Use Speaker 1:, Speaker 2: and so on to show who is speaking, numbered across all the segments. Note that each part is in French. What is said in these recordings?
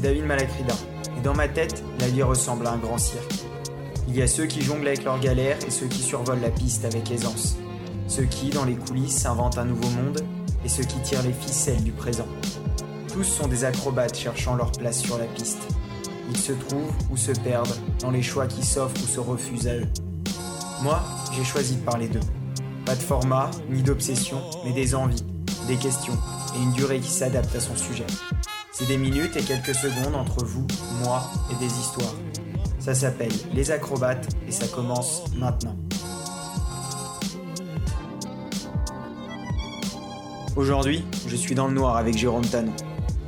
Speaker 1: David Malacrida. Et dans ma tête, la vie ressemble à un grand cirque. Il y a ceux qui jonglent avec leurs galères et ceux qui survolent la piste avec aisance. Ceux qui, dans les coulisses, inventent un nouveau monde et ceux qui tirent les ficelles du présent. Tous sont des acrobates cherchant leur place sur la piste. Ils se trouvent ou se perdent dans les choix qui s'offrent ou se refusent à eux. Moi, j'ai choisi de parler d'eux. Pas de format, ni d'obsession, mais des envies, des questions et une durée qui s'adapte à son sujet. Des minutes et quelques secondes entre vous, moi et des histoires. Ça s'appelle Les Acrobates et ça commence maintenant. Aujourd'hui, je suis dans le noir avec Jérôme Tanon.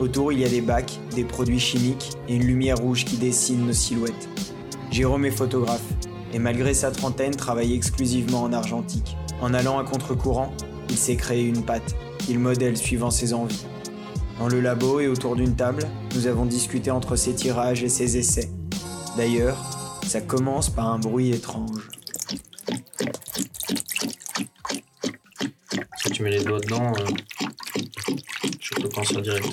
Speaker 1: Autour, il y a des bacs, des produits chimiques et une lumière rouge qui dessine nos silhouettes. Jérôme est photographe et malgré sa trentaine, travaille exclusivement en argentique. En allant à contre-courant, il s'est créé une patte qu'il modèle suivant ses envies. Dans le labo et autour d'une table, nous avons discuté entre ses tirages et ses essais. D'ailleurs, ça commence par un bruit étrange.
Speaker 2: Si tu mets les doigts dedans, euh, je peux penser direct.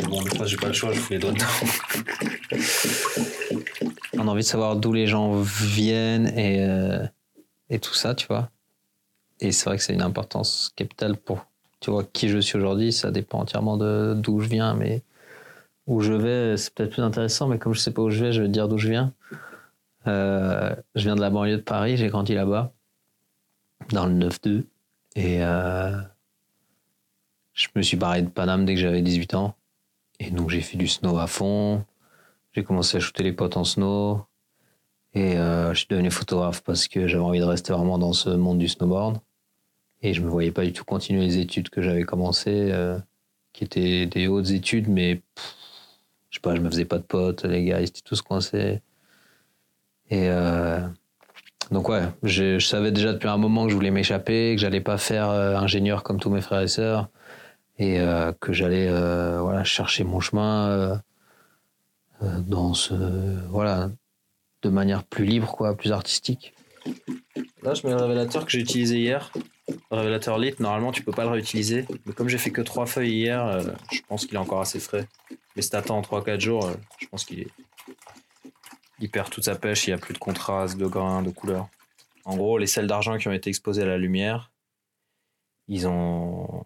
Speaker 2: Mais bon, des fois, j'ai pas le choix, je fais les doigts dedans.
Speaker 3: On a envie de savoir d'où les gens viennent et, euh, et tout ça, tu vois. Et c'est vrai que c'est une importance capitale pour tu vois qui je suis aujourd'hui. Ça dépend entièrement d'où je viens, mais où je vais, c'est peut-être plus intéressant. Mais comme je sais pas où je vais, je vais te dire d'où je viens. Euh, je viens de la banlieue de Paris, j'ai grandi là-bas, dans le 9-2. Et euh, je me suis barré de Paname dès que j'avais 18 ans. Et donc j'ai fait du snow à fond. J'ai commencé à shooter les potes en snow. Et euh, je suis devenu photographe parce que j'avais envie de rester vraiment dans ce monde du snowboard. Et je me voyais pas du tout continuer les études que j'avais commencé, euh, qui étaient des hautes études, mais je sais pas, je me faisais pas de potes, les gars, ils étaient tous coincés. Et euh, donc ouais, je, savais déjà depuis un moment que je voulais m'échapper, que j'allais pas faire euh, ingénieur comme tous mes frères et sœurs, et que j'allais voilà chercher mon chemin dans ce voilà de manière plus libre quoi, plus artistique.
Speaker 2: Là, je mets le révélateur que j'ai utilisé hier. Révélateur lit, normalement, tu peux pas le réutiliser. Mais comme j'ai fait que trois feuilles hier, euh, je pense qu'il est encore assez frais. Mais si t'attends 3-4 jours, euh, je pense qu'il est... il perd toute sa pêche, il n'y a plus de contraste, de grain, de couleur. En gros, les sels d'argent qui ont été exposés à la lumière, ils ont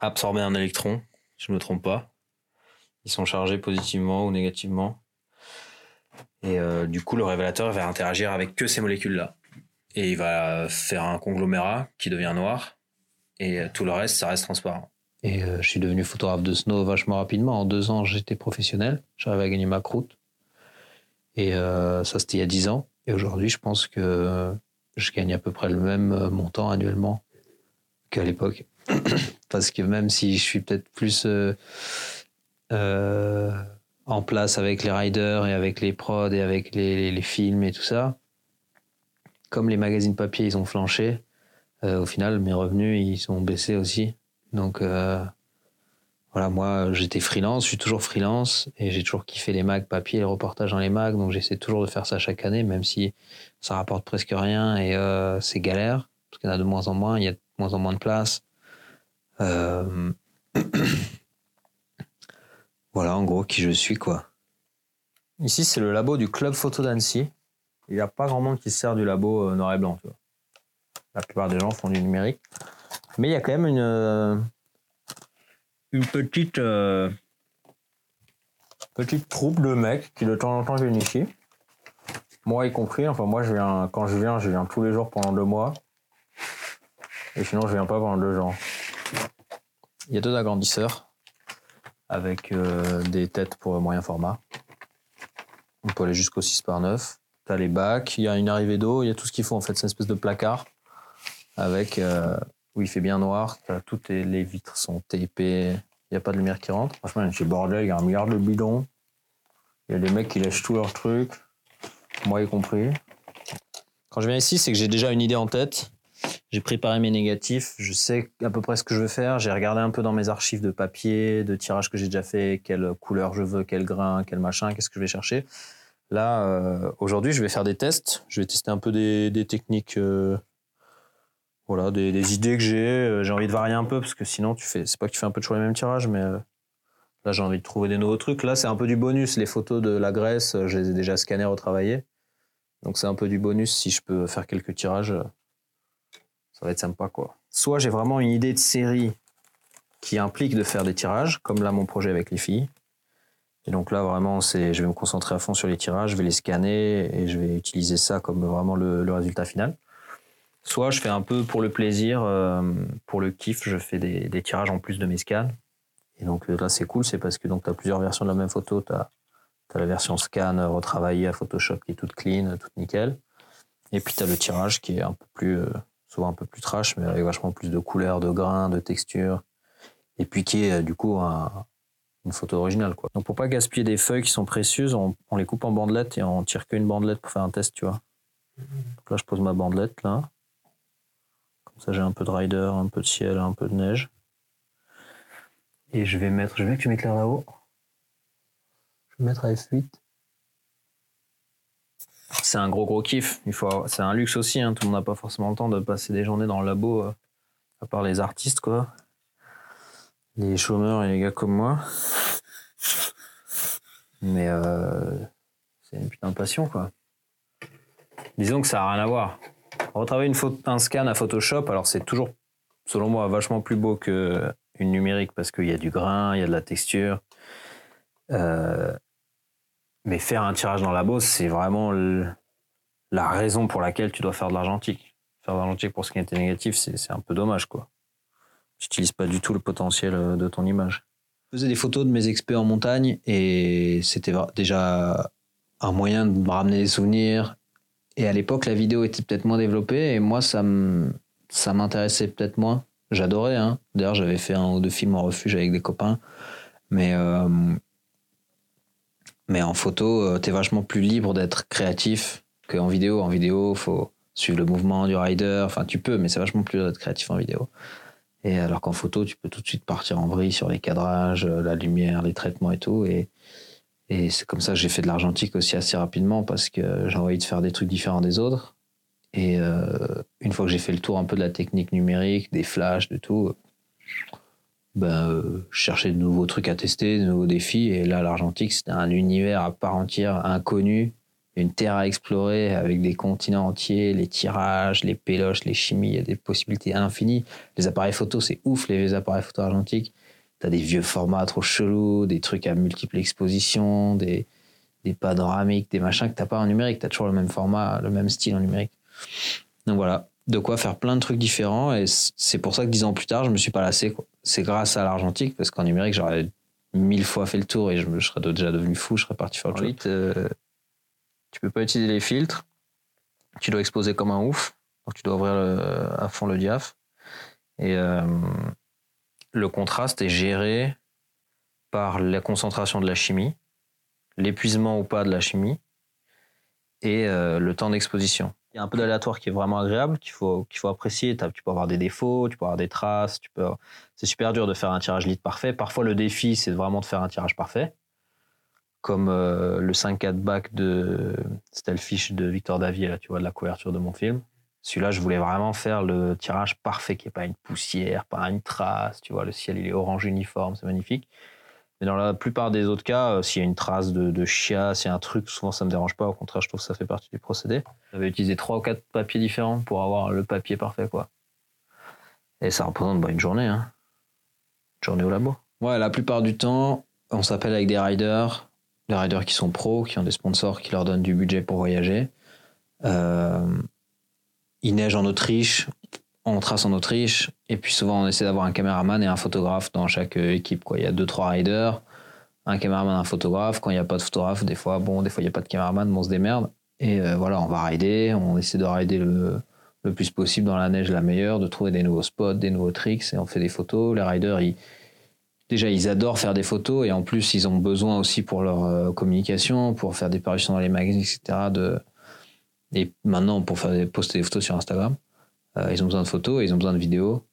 Speaker 2: absorbé un électron, je me trompe pas. Ils sont chargés positivement ou négativement. Et euh, du coup, le révélateur va interagir avec que ces molécules-là. Et il va faire un conglomérat qui devient noir. Et tout le reste, ça reste transparent.
Speaker 3: Et euh, je suis devenu photographe de snow vachement rapidement. En deux ans, j'étais professionnel. J'arrivais à gagner ma croûte. Et euh, ça, c'était il y a dix ans. Et aujourd'hui, je pense que je gagne à peu près le même montant annuellement qu'à l'époque. Parce que même si je suis peut-être plus euh, en place avec les riders et avec les prods et avec les films et tout ça, comme les magazines papier, ils ont flanché, euh, au final, mes revenus, ils ont baissé aussi. Donc, euh, voilà, moi, j'étais freelance, je suis toujours freelance et j'ai toujours kiffé les mags papier, les reportages dans les mags. Donc, j'essaie toujours de faire ça chaque année, même si ça rapporte presque rien et euh, c'est galère parce qu'il y en a de moins en moins, il y a de moins en moins de place. Voilà, en gros, qui je suis, quoi. Ici, c'est le labo du Club Photo d'Annecy. Il n'y a pas grand monde qui se sert du labo euh, noir et blanc, tu vois. La plupart des gens font du numérique. Mais il y a quand même une, euh, une petite, euh, petite troupe de mecs qui de temps en temps viennent ici. Moi y compris. Enfin, moi, je viens, quand je viens, je viens tous les jours pendant deux mois. Et sinon, je viens pas pendant deux ans. Il y a deux agrandisseurs avec des têtes pour moyen format. On peut aller jusqu'au 6 par 9. T'as les bacs, il y a une arrivée d'eau, il y a tout ce qu'il faut en fait. C'est une espèce de placard avec euh, où il fait bien noir. Toutes les, les vitres sont tapées. Il n'y a pas de lumière qui rentre. Franchement, chez bordel, il y a un milliard de bidons. Il y a des mecs qui lâchent tous leurs trucs, moi y compris. Quand je viens ici, c'est que j'ai déjà une idée en tête. J'ai préparé mes négatifs, je sais à peu près ce que je veux faire. J'ai regardé un peu dans mes archives de papier, de tirages que j'ai déjà fait, quelle couleur je veux, quel grain, quel machin, qu'est-ce que je vais chercher. Là, euh, aujourd'hui, je vais faire des tests. Je vais tester un peu des, techniques, euh, voilà, des, idées que j'ai. Euh, J'ai envie de varier un peu parce que sinon, tu fais, c'est pas que tu fais un peu toujours les mêmes tirages, mais Là, j'ai envie de trouver des nouveaux trucs. Là, c'est un peu du bonus. Les photos de la Grèce, je les ai déjà scannées, retravaillées. Donc, c'est un peu du bonus. Si je peux faire quelques tirages, ça va être sympa, quoi. Soit j'ai vraiment une idée de série qui implique de faire des tirages, comme là, mon projet avec les filles. Et donc là, vraiment, c'est, je vais me concentrer à fond sur les tirages, je vais les scanner et je vais utiliser ça comme vraiment le, résultat final. Soit je fais un peu pour le plaisir, euh, pour le kiff, je fais des, tirages en plus de mes scans. Et donc euh, là, c'est cool, c'est parce que tu as plusieurs versions de la même photo. Tu as, la version scan retravaillée à Photoshop qui est toute clean, toute nickel. Et puis tu as le tirage qui est un peu plus, euh, souvent un peu plus trash, mais avec vachement plus de couleurs, de grains, de textures. Et puis qui est du coup un, une photo originale. Quoi. Donc pour pas gaspiller des feuilles qui sont précieuses, on, les coupe en bandelettes et on tire qu'une bandelette pour faire un test, tu vois. Là, je pose ma bandelette là. Comme ça, j'ai un peu de rider, un peu de ciel, un peu de neige. Et je vais mettre, je veux que tu m'éclaires là-haut. Je vais mettre à F8. C'est un gros gros kiff. Il faut, c'est un luxe aussi. Hein. Tout le monde n'a pas forcément le temps de passer des journées dans le labo, euh, à part les artistes, quoi. Les chômeurs et les gars comme moi. Mais euh, c'est une putain de passion, quoi. Disons que ça n'a rien à voir. Retravailler une un scan à Photoshop, alors c'est toujours, selon moi, vachement plus beau que une numérique parce qu'il y a du grain, il y a de la texture. Euh, mais faire un tirage dans la bosse, c'est vraiment la raison pour laquelle tu dois faire de l'argentique. Faire de l'argentique pour ce qui était négatif, c'est un peu dommage, quoi. Tu n'utilises pas du tout le potentiel euh, de ton image. Je faisais des photos de mes experts en montagne et c'était déjà un moyen de me ramener des souvenirs. Et à l'époque, la vidéo était peut-être moins développée et moi, ça m'intéressait peut-être moins. J'adorais. Hein. D'ailleurs, j'avais fait un ou deux films en refuge avec des copains. Mais, euh, mais en photo, euh, tu es vachement plus libre d'être créatif qu'en vidéo. En vidéo, faut suivre le mouvement du rider. Enfin, tu peux, mais c'est vachement plus d'être créatif en vidéo. Et alors qu'en photo, tu peux tout de suite partir en vrille sur les cadrages, euh, la lumière, les traitements et tout. Et, et c'est comme ça que j'ai fait de l'argentique aussi assez rapidement parce que j'ai envie de faire des trucs différents des autres. Et euh, une fois que j'ai fait le tour un peu de la technique numérique, des flashs, de tout, ben, euh, je cherchais de nouveaux trucs à tester, de nouveaux défis. Et là, l'argentique, c'était un univers à part entière, inconnu, une terre à explorer avec des continents entiers, les tirages, les péloches, les chimies, il y a des possibilités infinies. Les appareils photo, c'est ouf, les appareils photo argentiques. T'as des vieux formats trop chelous, des trucs à multiples expositions, des, des panoramiques, des machins que t'as pas en numérique. T'as toujours le même format, le même style en numérique. Donc voilà, de quoi faire plein de trucs différents. Et c'est pour ça que dix ans plus tard, je me suis pas lassé. C'est grâce à l'argentique, parce qu'en numérique, j'aurais mille fois fait le tour et je, me, serais déjà devenu fou, je serais parti faire le truc. Tu peux pas utiliser les filtres. Tu dois exposer comme un ouf. Donc tu dois ouvrir à fond le diaph. Et euh, le contraste est géré par la concentration de la chimie, l'épuisement ou pas de la chimie et euh, le temps d'exposition. Il y a un peu d'aléatoire qui est vraiment agréable, qu'il faut, qu'il faut apprécier. Tu peux avoir des défauts, tu peux avoir des traces. Tu. C'est super dur de faire un tirage lit parfait. Parfois, le défi, c'est vraiment de faire un tirage parfait. Comme euh, le 5-4 back de Stelfish de Victor Davier, là, tu vois, de la couverture de mon film. Celui-là, je voulais vraiment faire le tirage parfait, qui n'est pas une poussière, pas une trace. Tu vois, le ciel, il est orange uniforme, c'est magnifique. Mais dans la plupart des autres cas, euh, s'il y a une trace de, de chia, s'il y a un truc, souvent ça me dérange pas. Au contraire, je trouve que ça fait partie du procédé. J'avais utilisé trois ou quatre papiers différents pour avoir le papier parfait, quoi. Et ça représente bah, une journée, hein. Une journée au labo. Ouais, la plupart du temps, on s'appelle avec des riders, des riders qui sont pros, qui ont des sponsors qui leur donnent du budget pour voyager. Euh, il neige en Autriche, on trace en Autriche, et puis souvent on essaie d'avoir un caméraman et un photographe dans chaque équipe. Il y a deux, trois riders, un caméraman, un photographe. Quand il n'y a pas de photographe, des fois, bon, des fois il n'y a pas de caméraman, on se démerde. Et euh, voilà, on va rider, on essaie de rider le, le plus possible dans la neige la meilleure, de trouver des nouveaux spots, des nouveaux tricks, et on fait des photos. Les riders, ils, déjà, ils adorent faire des photos, et en plus, ils ont besoin aussi pour leur euh, communication, pour faire des parutions dans les magazines, etc. De, et maintenant, pour poster des photos sur Instagram. Euh, ils ont besoin de photos, ils ont besoin de vidéos.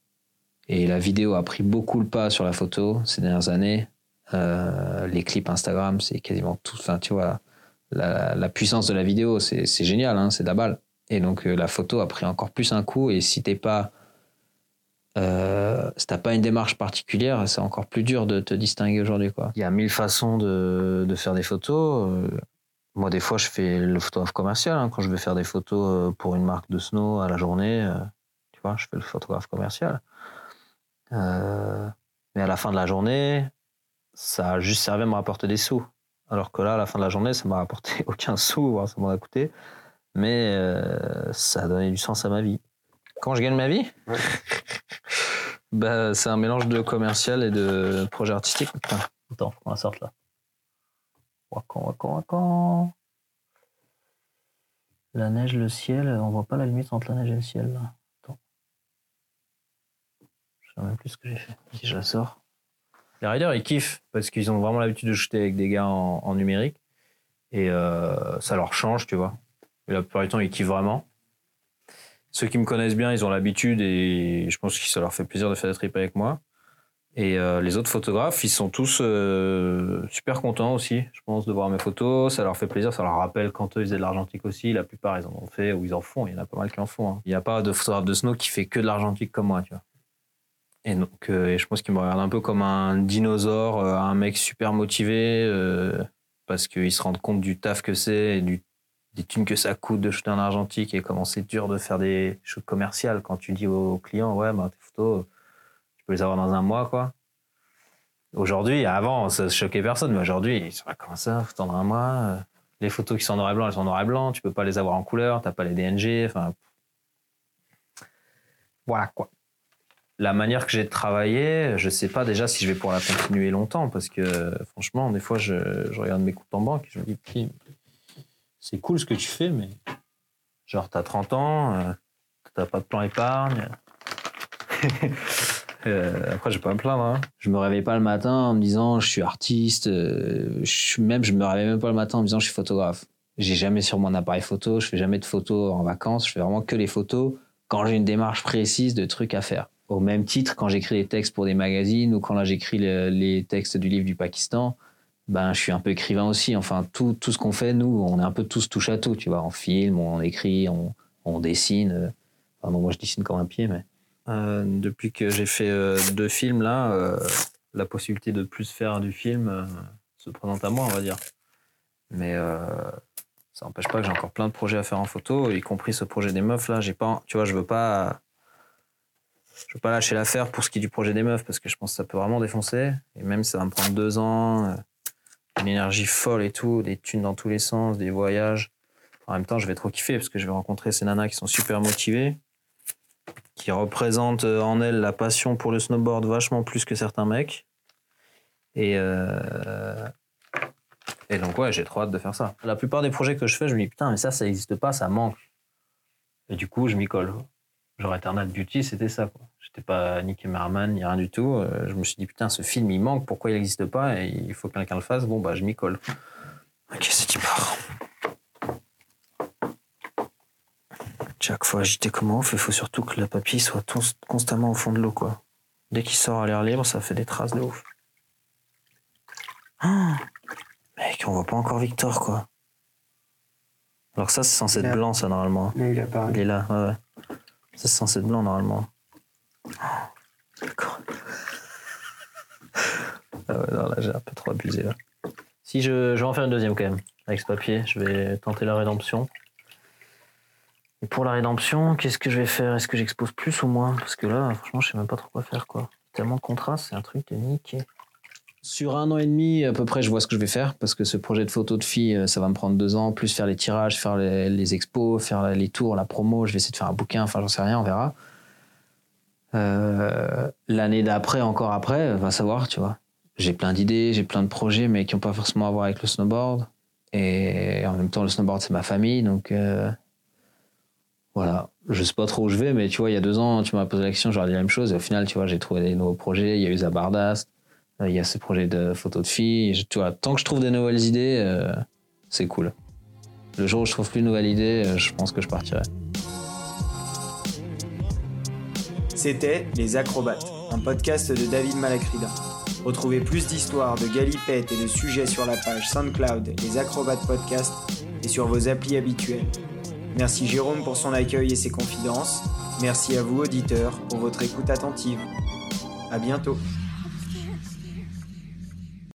Speaker 3: Et la vidéo a pris beaucoup le pas sur la photo ces dernières années. Euh, les clips Instagram, c'est quasiment tout. Enfin, tu vois, la, puissance de la vidéo, c'est génial, hein, c'est de. Et donc, la photo a pris encore plus un coup. Et si t'es pas
Speaker 4: euh, si t'as pas une démarche particulière, c'est encore plus dur de te distinguer aujourd'hui. Quoi.
Speaker 3: Il y a mille façons de, de faire des photos. Euh, Moi, des fois, je fais le photographe commercial. hein. Quand je vais faire des photos euh, pour une marque de snow à la journée, euh, tu vois, je fais le photographe commercial. Euh, mais à la fin de la journée, ça a juste servi à me rapporter des sous. Alors que là, à la fin de la journée, ça m'a rapporté aucun sou, voire ça m'en a coûté. Mais euh, ça a donné du sens à ma vie. Quand je gagne ma vie bah, C'est un mélange de commercial et de projet artistique. Putain, attends, faut qu'on la sorte là. Wakan, wakan, wakan. La neige, le ciel, on voit pas la limite entre la neige et le ciel là. Attends. Je sais même plus ce que j'ai fait. Si je la sors. Les riders, ils kiffent parce qu'ils ont vraiment l'habitude de shooter avec des gars en, en numérique et euh, ça leur change, tu vois. Et la plupart du temps, ils kiffent vraiment. Ceux qui me connaissent bien, ils ont l'habitude et je pense que ça leur fait plaisir de faire des trips avec moi. Et euh, les autres photographes, ils sont tous euh, super contents aussi, je pense, de voir mes photos. Ça leur fait plaisir, ça leur rappelle quand eux ils faisaient de l'argentique aussi. La plupart, ils en ont fait ou ils en font. Il y en a pas mal qui en font. hein. Il n'y a pas de photographe de snow qui fait que de l'argentique comme moi, tu vois. Et donc, euh, et je pense qu'ils me regardent un peu comme un dinosaure, un mec super motivé, parce qu'ils se rendent compte du taf que c'est et du, des thunes que ça coûte de shooter en argentique et comment c'est dur de faire des shoots commerciales quand tu dis aux clients, ouais, bah, tes photos, tu peux les avoir dans un mois, quoi. Aujourd'hui, avant, ça choquait personne, mais aujourd'hui, sont là, comment ça, faut attendre un mois? Les photos qui sont en noir et blanc, elles sont en noir et blanc, tu peux pas les avoir en couleur, t'as pas les DNG, enfin. Voilà, quoi la manière que j'ai de travailler, je sais pas déjà si je vais pouvoir la continuer longtemps parce que franchement, des fois, je, regarde mes comptes en banque et je me dis, c'est cool ce que tu fais, mais genre, t'as 30 ans, euh, t'as pas de plan épargne. Euh, après, je vais pas me plaindre. Hein.
Speaker 4: Je me réveille pas le matin en me disant je suis artiste. euh, je même, je me réveille même pas le matin en me disant je suis photographe. J'ai jamais sur mon appareil photo. Je fais jamais de photos en vacances. Je fais vraiment que les photos quand j'ai une démarche précise de trucs à faire. Au même titre, quand j'écris des textes pour des magazines ou quand là j'écris le- les textes du livre du Pakistan, ben je suis un peu écrivain aussi. Enfin, tout, tout ce qu'on fait, nous, on est un peu tous touche à tout. Tu vois, on filme, on écrit, on, on dessine. euh. Enfin, moi je dessine comme un pied, mais
Speaker 3: Euh, depuis que j'ai fait euh, deux films là, la possibilité de plus faire du film se présente à moi, on va dire. Mais ça n'empêche pas que j'ai encore plein de projets à faire en photo, y compris ce projet des meufs là. Pas, tu vois, je veux pas, je veux pas lâcher l'affaire pour ce qui est du projet des meufs parce que je pense que ça peut vraiment défoncer. Et même si ça va me prendre deux ans, une énergie folle et tout, des thunes dans tous les sens, des voyages. En même temps, je vais trop kiffer parce que je vais rencontrer ces nanas qui sont super motivées qui représente euh, en elle la passion pour le snowboard vachement plus que certains mecs. Euh, et donc, ouais, j'ai trop hâte de faire ça. La plupart des projets que je fais, je me dis, putain, mais ça, ça n'existe pas, ça manque. Et du coup, je m'y colle. Genre Eternal Beauty, c'était ça, quoi. J'étais pas ni cameraman, ni rien du tout. Euh, Je me suis dit, putain, ce film, il manque, pourquoi il n'existe pas? Et il faut que quelqu'un le fasse. Bon, bah, je m'y colle. Ok, c'est part. Chaque fois agité comme ouf, il faut surtout que le papier soit constamment au fond de l'eau, quoi. Dès qu'il sort à l'air libre, ça fait des traces de ouf. Ah Mec, on voit pas encore Victor, quoi. Alors que ça, c'est censé être blanc, ça, normalement.
Speaker 1: Là, il
Speaker 3: est là, ouais, ouais. Ça, c'est censé être blanc, normalement. Ah, D'accord. Ah ouais, non, là, j'ai un peu trop abusé, là. Si, je, je vais en faire une deuxième, quand même, avec ce papier. Je vais tenter la rédemption. Et pour la rédemption, qu'est-ce que je vais faire? Est-ce que j'expose plus ou moins? Parce que là, franchement, je sais même pas trop quoi faire, quoi. Tellement de contrastes, c'est un truc de niqué.
Speaker 4: Sur un an et demi, à peu près, je vois ce que je vais faire parce que ce projet de photo de fille, euh, ça va me prendre deux ans, plus faire les tirages, faire les, expos, faire les tours, la promo. Je vais essayer de faire un bouquin, enfin, j'en sais rien, on verra. Euh, L'année d'après, encore après, va savoir, tu vois. J'ai plein d'idées, j'ai plein de projets, mais qui n'ont pas forcément à voir avec le snowboard. Et en même temps, le snowboard, c'est ma famille, donc euh, voilà. Je sais pas trop où je vais, mais tu vois, il y a deux ans, tu m'as posé la question, j'aurais dit la même chose. Et au final, tu vois, j'ai trouvé des nouveaux projets. Il y a eu Zabardast, euh, il y a ce projet de photo de filles. Tu vois, tant que je trouve des nouvelles idées, euh, c'est cool. Le jour où je trouve plus de nouvelles idées, euh, je pense que je partirai.
Speaker 1: C'était Les Acrobates, un podcast de David Malacrida. Retrouvez plus d'histoires, de galipettes et de sujets sur la page SoundCloud Les Acrobates Podcast et sur vos applis habituels. Merci Jérôme pour son accueil et ses confidences. Merci à vous, auditeurs, pour votre écoute attentive. À bientôt.